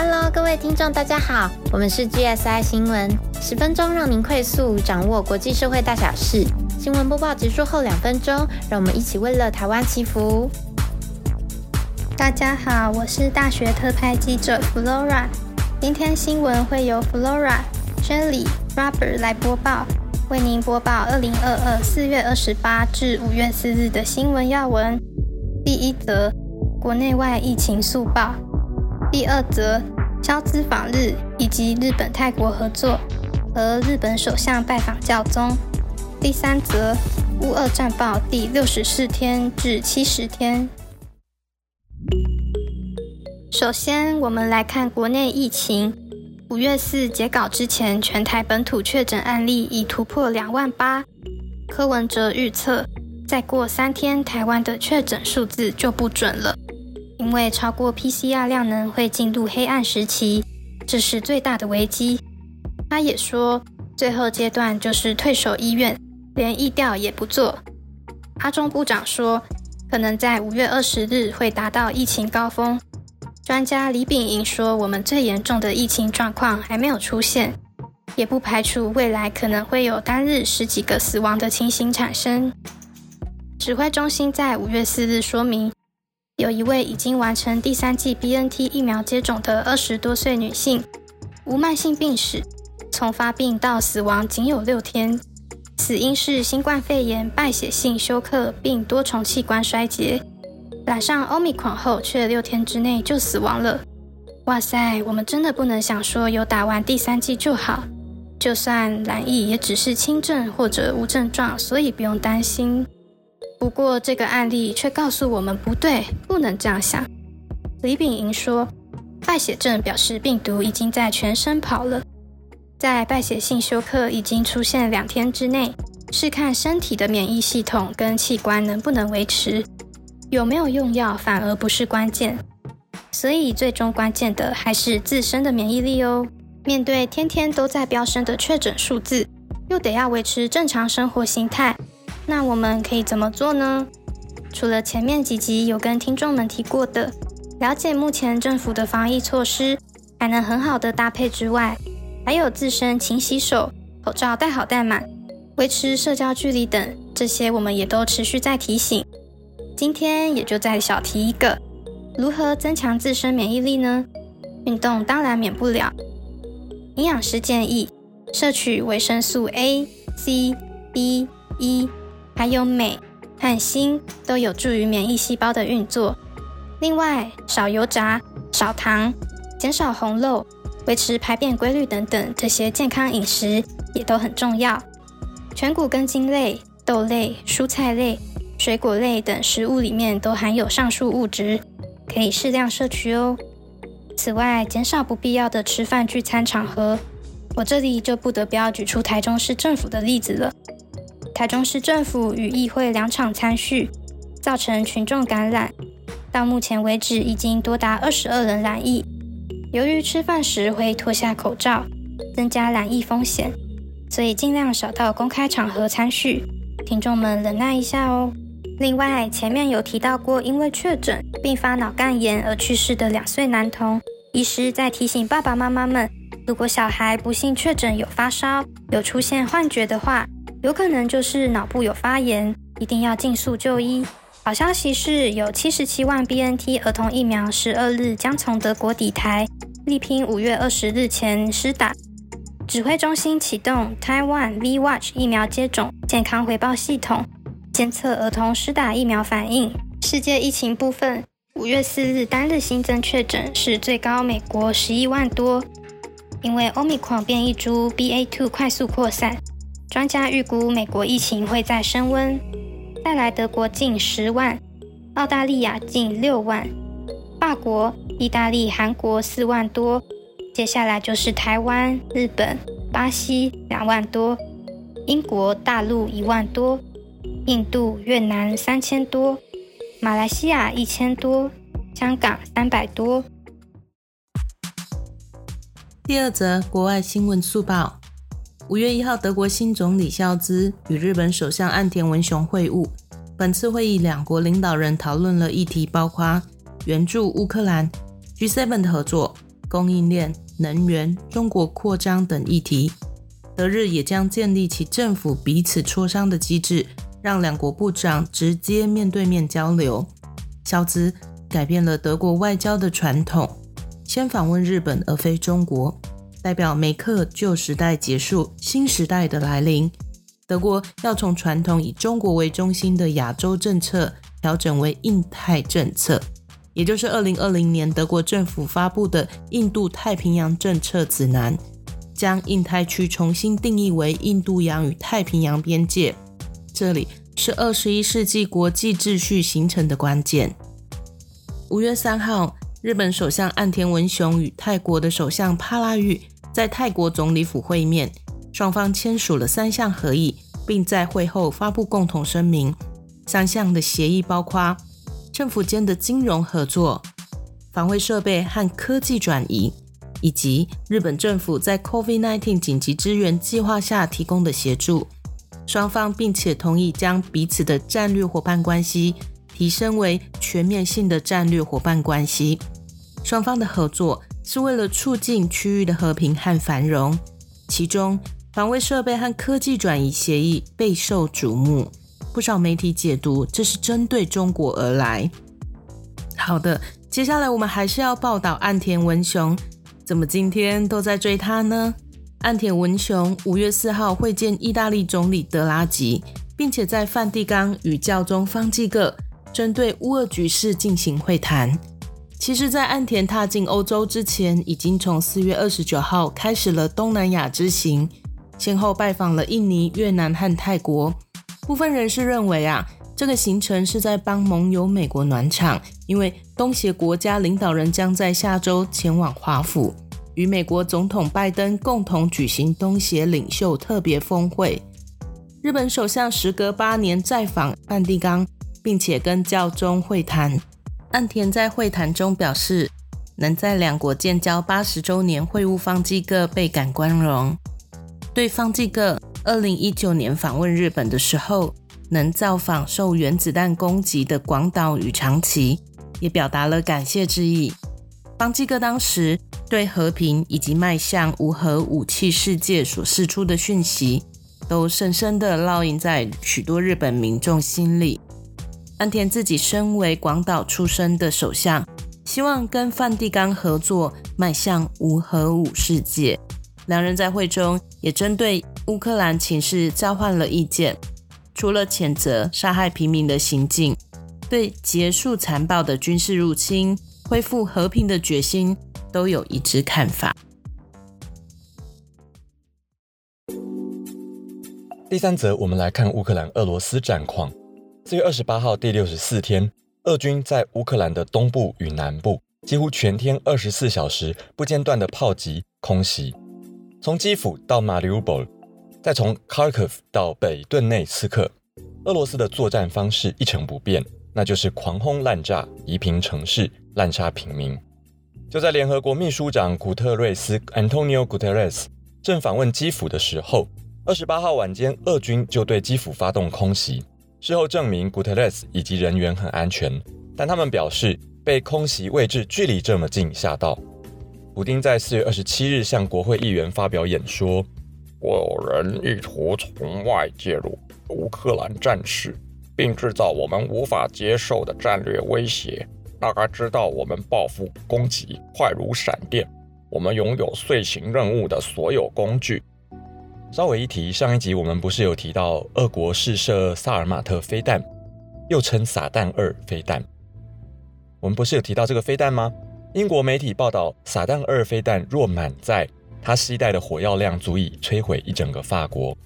Hello，各位听众，大家好，我们是 GSI 新闻，十分钟让您快速掌握国际社会大小事。新闻播报结束后两分钟，让我们一起为了台湾祈福。大家好，我是大学特派记者 Flora，今天新闻会由 Flora、Jelly、Robert 来播报，为您播报二零二二四月二十八至五月四日的新闻要闻。第一则，国内外疫情速报。第二则，消资访日以及日本泰国合作和日本首相拜访教宗。第三则，乌俄战报第六十四天至七十天。首先，我们来看国内疫情。五月四截稿之前，全台本土确诊案例已突破两万八。柯文哲预测，再过三天，台湾的确诊数字就不准了。因为超过 PCR 量能会进入黑暗时期，这是最大的危机。他也说，最后阶段就是退守医院，连疫调也不做。阿中部长说，可能在五月二十日会达到疫情高峰。专家李炳莹说，我们最严重的疫情状况还没有出现，也不排除未来可能会有单日十几个死亡的情形产生。指挥中心在五月四日说明。有一位已经完成第三剂 BNT 疫苗接种的二十多岁女性，无慢性病史，从发病到死亡仅有六天，死因是新冠肺炎败血性休克并多重器官衰竭。染上 Omicron 后，却六天之内就死亡了。哇塞，我们真的不能想说有打完第三剂就好，就算染疫也只是轻症或者无症状，所以不用担心。不过，这个案例却告诉我们不对，不能这样想。李炳莹说，败血症表示病毒已经在全身跑了，在败血性休克已经出现两天之内，是看身体的免疫系统跟器官能不能维持，有没有用药反而不是关键。所以，最终关键的还是自身的免疫力哦。面对天天都在飙升的确诊数字，又得要维持正常生活形态。那我们可以怎么做呢？除了前面几集有跟听众们提过的，了解目前政府的防疫措施，还能很好的搭配之外，还有自身勤洗手、口罩戴好戴满、维持社交距离等，这些我们也都持续在提醒。今天也就再小提一个，如何增强自身免疫力呢？运动当然免不了，营养师建议摄取维生素 A、C、B、E。还有镁和锌都有助于免疫细胞的运作。另外，少油炸、少糖、减少红肉、维持排便规律等等，这些健康饮食也都很重要。全谷根茎类、豆类、蔬菜类、水果类等食物里面都含有上述物质，可以适量摄取哦。此外，减少不必要的吃饭聚餐场合。我这里就不得不要举出台中市政府的例子了。台中市政府与议会两场参叙，造成群众感染，到目前为止已经多达二十二人染疫。由于吃饭时会脱下口罩，增加染疫风险，所以尽量少到公开场合参叙，听众们忍耐一下哦。另外，前面有提到过，因为确诊并发脑干炎而去世的两岁男童，医师在提醒爸爸妈妈们，如果小孩不幸确诊有发烧、有出现幻觉的话。有可能就是脑部有发炎，一定要尽速就医。好消息是有七十七万 BNT 儿童疫苗，十二日将从德国抵台，力拼五月二十日前施打。指挥中心启动 Taiwan V Watch 疫苗接种健康回报系统，监测儿童施打疫苗反应。世界疫情部分，五月四日单日新增确诊是最高，美国十一万多，因为 Omicron 变异株 BA.2 快速扩散。专家预估，美国疫情会再升温，再来德国近十万，澳大利亚近六万，法国、意大利、韩国四万多，接下来就是台湾、日本、巴西两万多，英国大陆一万多，印度、越南三千多，马来西亚一千多，香港三百多。第二则国外新闻速报。五月一号，德国新总理肖兹与日本首相岸田文雄会晤。本次会议，两国领导人讨论了议题，包括援助乌克兰、G7 的合作、供应链、能源、中国扩张等议题。德日也将建立起政府彼此磋商的机制，让两国部长直接面对面交流。肖兹改变了德国外交的传统，先访问日本而非中国，代表梅克旧时代结束，新时代的来临。德国要从传统以中国为中心的亚洲政策调整为印太政策，也就是二零二零年德国政府发布的印度太平洋政策指南。将印太区重新定义为印度洋与太平洋边界，这里是二十一世纪国际秩序形成的关键。五月三号，日本首相岸田文雄与泰国的首相帕拉育在泰国总理府会面，双方签署了三项合议，并在会后发布共同声明。三项的协议包括政府间的金融合作、防卫设备和科技转移。以及日本政府在 COVID-19 紧急支援计划下提供的协助，双方并且同意将彼此的战略伙伴关系提升为全面性的战略伙伴关系。双方的合作是为了促进区域的和平和繁荣。其中，防卫设备和科技转移协议备受瞩目，不少媒体解读这是针对中国而来。好的，接下来我们还是要报道岸田文雄。怎么今天都在追他呢？岸田文雄五月四号会见意大利总理德拉吉，并且在梵蒂冈与教宗方济各针对乌俄局势进行会谈。其实，在岸田踏进欧洲之前，已经从四月二十九号开始了东南亚之行，先后拜访了印尼、越南和泰国。部分人士认为啊，这个行程是在帮盟友美国暖场，因为。东协国家领导人将在下周前往华府，与美国总统拜登共同举行东协领袖特别峰会。日本首相时隔八年再访梵蒂冈，并且跟教宗会谈。岸田在会谈中表示，能在两国建交八十周年会晤方济各倍感光荣。对方济各二零一九年访问日本的时候，能造访受原子弹攻击的广岛与长崎。也表达了感谢之意。方济各当时对和平以及迈向无核武器世界所释出的讯息，都深深的烙印在许多日本民众心里。安田自己身为广岛出身的首相，希望跟梵蒂冈合作，迈向无核武世界。两人在会中也针对乌克兰情势交换了意见，除了谴责杀害平民的行径。对结束残暴的军事入侵、恢复和平的决心都有一致看法。第三则，我们来看乌克兰俄罗斯战况。四月二十八号，第六十四天，俄军在乌克兰的东部与南部几乎全天二十四小时不间断的炮击、空袭，从基辅到马里乌波尔，再从 k a r k o v 到北顿内茨克，俄罗斯的作战方式一成不变。那就是狂轰滥炸、夷平城市、滥杀平民。就在联合国秘书长古特瑞斯 （Antonio Guterres） 正访问基辅的时候，二十八号晚间，俄军就对基辅发动空袭。事后证明，古特雷斯以及人员很安全，但他们表示被空袭位置距离这么近吓到。普丁在四月二十七日向国会议员发表演说：“有人意图从外介入乌克兰战事。”并制造我们无法接受的战略威胁。大概知道我们报复攻击快如闪电。我们拥有遂行任务的所有工具。稍微一提，上一集我们不是有提到俄国试射萨尔马特飞弹，又称撒旦二飞弹。我们不是有提到这个飞弹吗？英国媒体报道，撒旦二飞弹若满载，它携带的火药量足以摧毁一整个法国。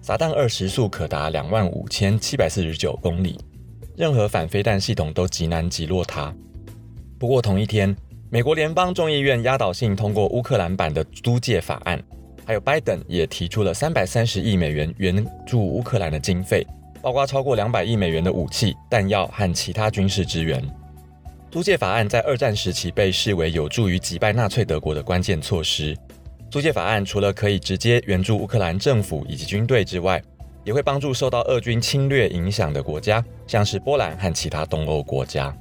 撒旦二时速可达两万五千七百四十九公里，任何反飞弹系统都极难击落它。不过同一天，美国联邦众议院压倒性通过乌克兰版的租借法案，还有拜登也提出了三百三十亿美元援助乌克兰的经费，包括超过两百亿美元的武器、弹药和其他军事支援。租借法案在二战时期被视为有助于击败纳粹德国的关键措施。租借法案除了可以直接援助乌克兰政府以及军队之外，也会帮助受到俄军侵略影响的国家，像是波兰和其他东欧国家。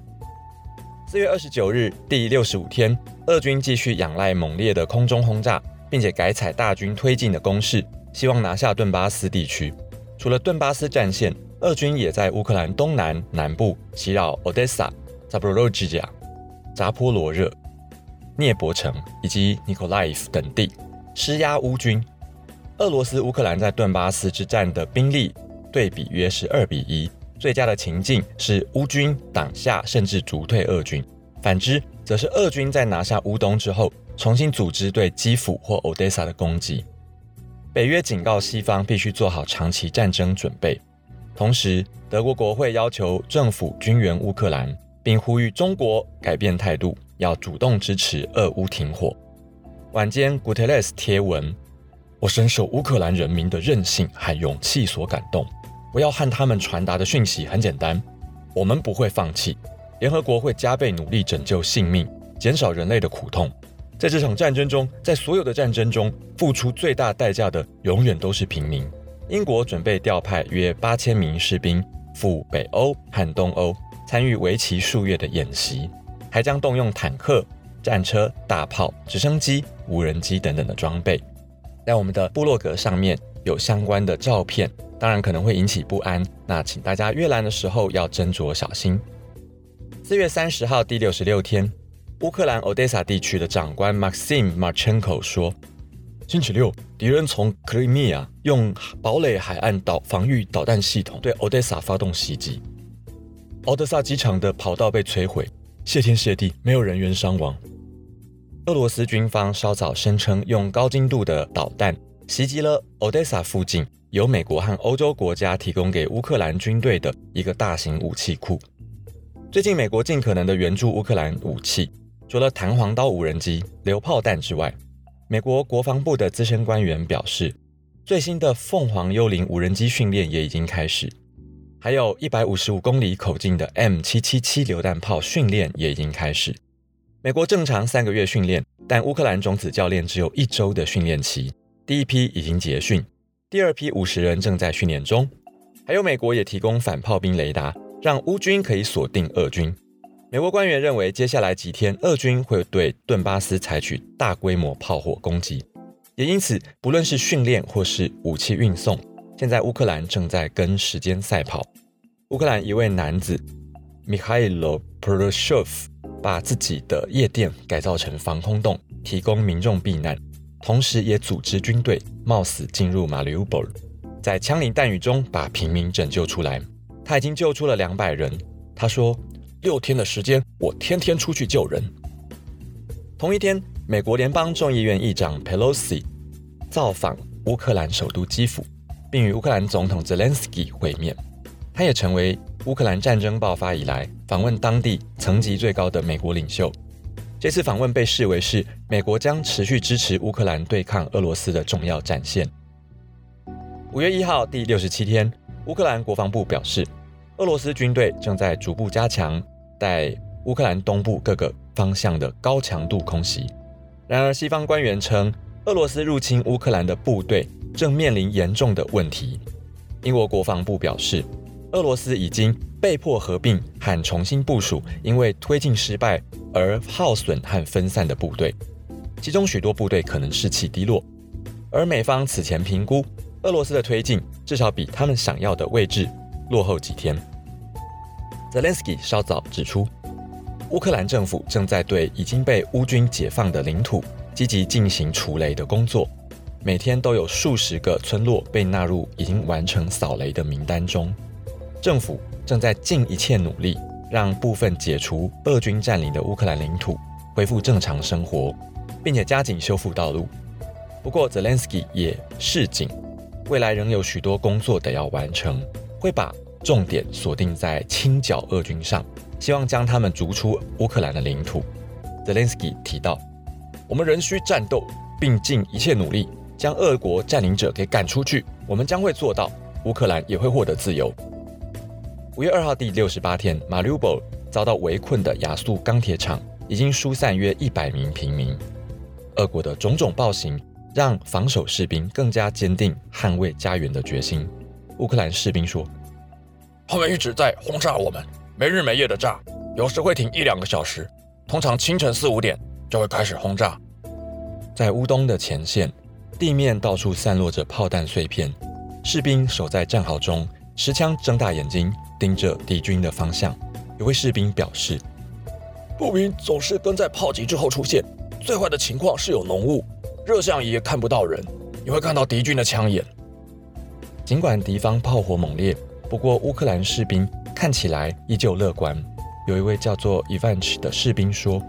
四月二十九日，第六十五天，俄军继续仰赖猛烈的空中轰炸，并且改采大军推进的攻势，希望拿下顿巴斯地区。除了顿巴斯战线，俄军也在乌克兰东南、南部袭扰 Odessa、扎波罗热亚、扎波罗热、涅伯城以及尼科拉伊夫等地施压乌军。俄罗斯乌克兰在顿巴斯之战的兵力对比约是二比一。最佳的情境是乌军挡下甚至逐退俄军，反之则是俄军在拿下乌东之后，重新组织对基辅或 Odessa 的攻击。北约警告西方必须做好长期战争准备，同时德国国会要求政府军援乌克兰，并呼吁中国改变态度，要主动支持俄乌停火。晚间，古特雷斯贴文：“我深受乌克兰人民的韧性和勇气所感动。”我要和他们传达的讯息很简单：我们不会放弃，联合国会加倍努力拯救性命，减少人类的苦痛。在这场战争中，在所有的战争中，付出最大代价的永远都是平民。英国准备调派约八千名士兵赴北欧和东欧，参与为期数月的演习，还将动用坦克、战车、大炮、直升机、无人机等等的装备。在我们的部落格上面有相关的照片。当然可能会引起不安，那请大家阅览的时候要斟酌小心。四月三十号第六十六天，乌克兰 Odessa 地区的长官 Maxim Marchenko 说，星期六敌人从克里米亚用堡垒海岸导防御导弹系统对 Odessa 发动袭击，奥德萨机场的跑道被摧毁，谢天谢地没有人员伤亡。俄罗斯军方稍早声称用高精度的导弹袭击了 Odessa 附近。由美国和欧洲国家提供给乌克兰军队的一个大型武器库。最近，美国尽可能的援助乌克兰武器，除了弹簧刀无人机、榴炮弹之外，美国国防部的资深官员表示，最新的凤凰幽灵无人机训练也已经开始，还有一百五十五公里口径的 M 七七七榴弹炮训练也已经开始。美国正常三个月训练，但乌克兰种子教练只有一周的训练期，第一批已经结训。第二批五十人正在训练中，还有美国也提供反炮兵雷达，让乌军可以锁定俄军。美国官员认为，接下来几天俄军会对顿巴斯采取大规模炮火攻击，也因此，不论是训练或是武器运送，现在乌克兰正在跟时间赛跑。乌克兰一位男子 Mikhailo Proshov 把自己的夜店改造成防空洞，提供民众避难。同时，也组织军队冒死进入马里乌波尔，在枪林弹雨中把平民拯救出来。他已经救出了两百人。他说：“六天的时间，我天天出去救人。”同一天，美国联邦众议院议长 Pelosi 造访乌克兰首都基辅，并与乌克兰总统 Zelensky 会面。他也成为乌克兰战争爆发以来访问当地层级最高的美国领袖。这次访问被视为是美国将持续支持乌克兰对抗俄罗斯的重要展现。五月一号，第六十七天，乌克兰国防部表示，俄罗斯军队正在逐步加强在乌克兰东部各个方向的高强度空袭。然而，西方官员称，俄罗斯入侵乌克兰的部队正面临严重的问题。英国国防部表示，俄罗斯已经被迫合并和重新部署，因为推进失败。而耗损和分散的部队，其中许多部队可能士气低落。而美方此前评估，俄罗斯的推进至少比他们想要的位置落后几天。Zelensky 稍早指出，乌克兰政府正在对已经被乌军解放的领土积极进行除雷的工作，每天都有数十个村落被纳入已经完成扫雷的名单中。政府正在尽一切努力。让部分解除俄军占领的乌克兰领土恢复正常生活，并且加紧修复道路。不过，Zelensky 也示警，未来仍有许多工作得要完成，会把重点锁定在清剿俄军上，希望将他们逐出乌克兰的领土。Zelensky 提到：“我们仍需战斗，并尽一切努力将俄国占领者给赶出去。我们将会做到，乌克兰也会获得自由。”五月二号第六十八天，马里乌波尔遭到围困的亚速钢铁厂已经疏散约一百名平民。俄国的种种暴行让防守士兵更加坚定捍卫家园的决心。乌克兰士兵说：“他们一直在轰炸我们，没日没夜的炸，有时会停一两个小时，通常清晨四五点就会开始轰炸。在乌东的前线，地面到处散落着炮弹碎片，士兵守在战壕中，持枪睁大眼睛盯着敌军的方向。有位士兵表示：“步兵总是跟在炮击之后出现，最坏的情况是有浓雾，热像仪也看不到人，你会看到敌军的枪眼。”尽管敌方炮火猛烈，不过乌克兰士兵看起来依旧乐观。有一位叫做伊万奇的士兵说：“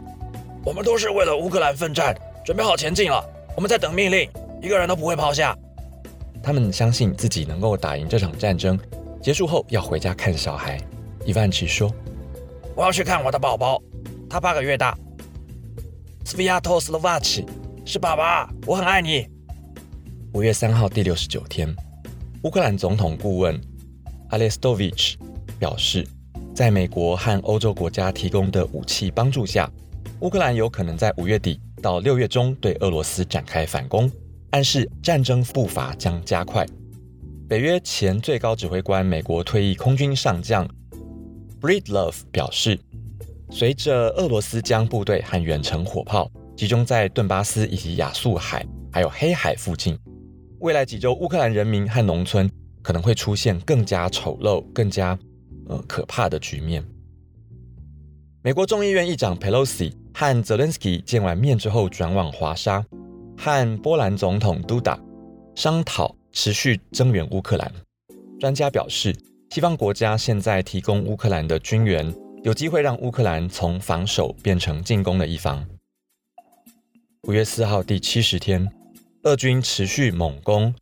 我们都是为了乌克兰奋战，准备好前进了。我们在等命令，一个人都不会抛下。”他们相信自己能够打赢这场战争，结束后要回家看小孩。Ivanch 说：“我要去看我的宝宝，他八个月大。Sviatoslavach 是爸爸，我很爱你。”五月三号第六十九天，乌克兰总统顾问 Alestovich 表示。在美国和欧洲国家提供的武器帮助下，乌克兰有可能在五月底到六月中对俄罗斯展开反攻，暗示战争步伐将加快。北约前最高指挥官、美国退役空军上将 Breedlove 表示，随着俄罗斯将部队和远程火炮集中在顿巴斯以及亚速海还有黑海附近，未来几周乌克兰人民和农村可能会出现更加丑陋、更加。呃，可怕的局面。美国众议院议长 Pelosi 和 Zelensky 见完面之后，转往华沙，和波兰总统 Duda 商讨持续增援乌克兰。专家表示，西方国家现在提供乌克兰的军援，有机会让乌克兰从防守变成进攻的一方。五月四号第七十天，俄军持续猛攻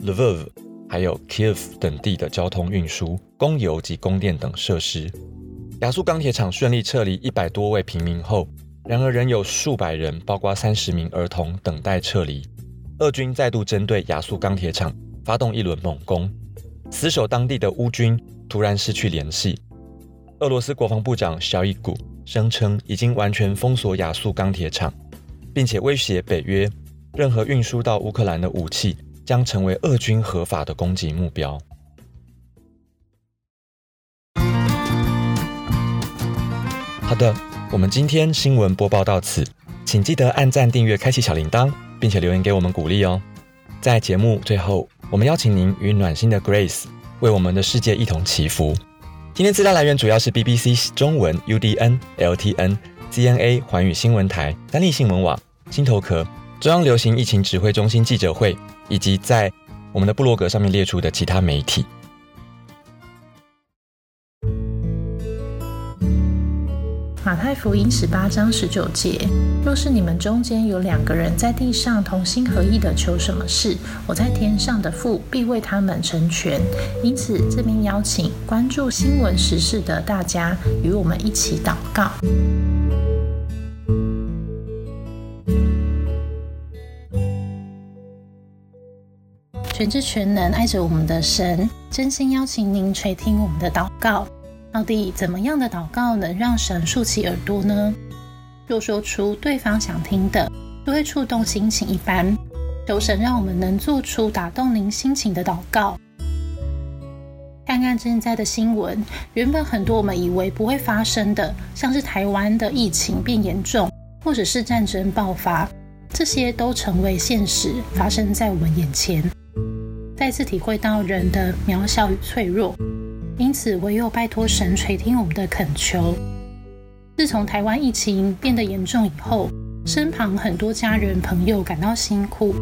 Lvov。还有 Kiev 等地的交通运输、供油及供电等设施。亚速钢铁厂顺利撤离一百多位平民后，然而仍有数百人，包括三十名儿童等待撤离。俄军再度针对亚速钢铁厂发动一轮猛攻，死守当地的乌军突然失去联系。俄罗斯国防部长肖伊古声称，已经完全封锁亚速钢铁厂，并且威胁北约，任何运输到乌克兰的武器。将成为俄军合法的攻击目标。好的，我们今天新闻播报到此，请记得按赞、订阅、开启小铃铛，并且留言给我们鼓励哦。在节目最后，我们邀请您与暖心的 Grace 为我们的世界一同祈福。今天资料来源主要是 BBC 中文、UDN、LTN、CNA 环宇新闻台、三立新闻网、新头壳、中央流行疫情指挥中心记者会。以及在我们的部落格上面列出的其他媒体。马太福音十八章十九节：若是你们中间有两个人在地上同心合意的求什么事，我在天上的父必为他们成全。因此，这边邀请关注新闻时事的大家与我们一起祷告。全知全能爱着我们的神，真心邀请您垂听我们的祷告。到底怎么样的祷告能让神竖起耳朵呢？若说出对方想听的，就会触动心情一般。求神让我们能做出打动您心情的祷告。看看现在的新闻，原本很多我们以为不会发生的，像是台湾的疫情变严重，或者是战争爆发，这些都成为现实，发生在我们眼前。再次体会到人的渺小与脆弱，因此唯有拜托神垂听我们的恳求。自从台湾疫情变得严重以后，身旁很多家人朋友感到辛苦，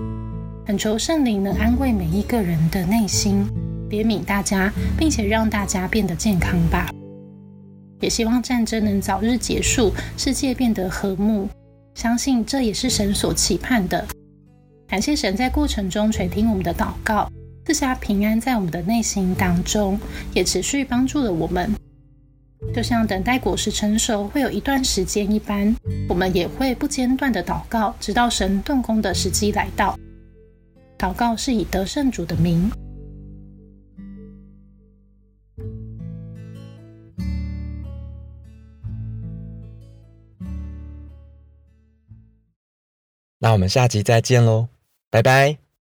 恳求圣灵能安慰每一个人的内心，怜悯大家，并且让大家变得健康吧。也希望战争能早日结束，世界变得和睦。相信这也是神所期盼的。感谢神在过程中垂听我们的祷告。赐下平安在我们的内心当中，也持续帮助了我们。就像等待果实成熟会有一段时间一般，我们也会不间断的祷告，直到神动工的时机来到。祷告是以得胜主的名。那我们下集再见喽，拜拜。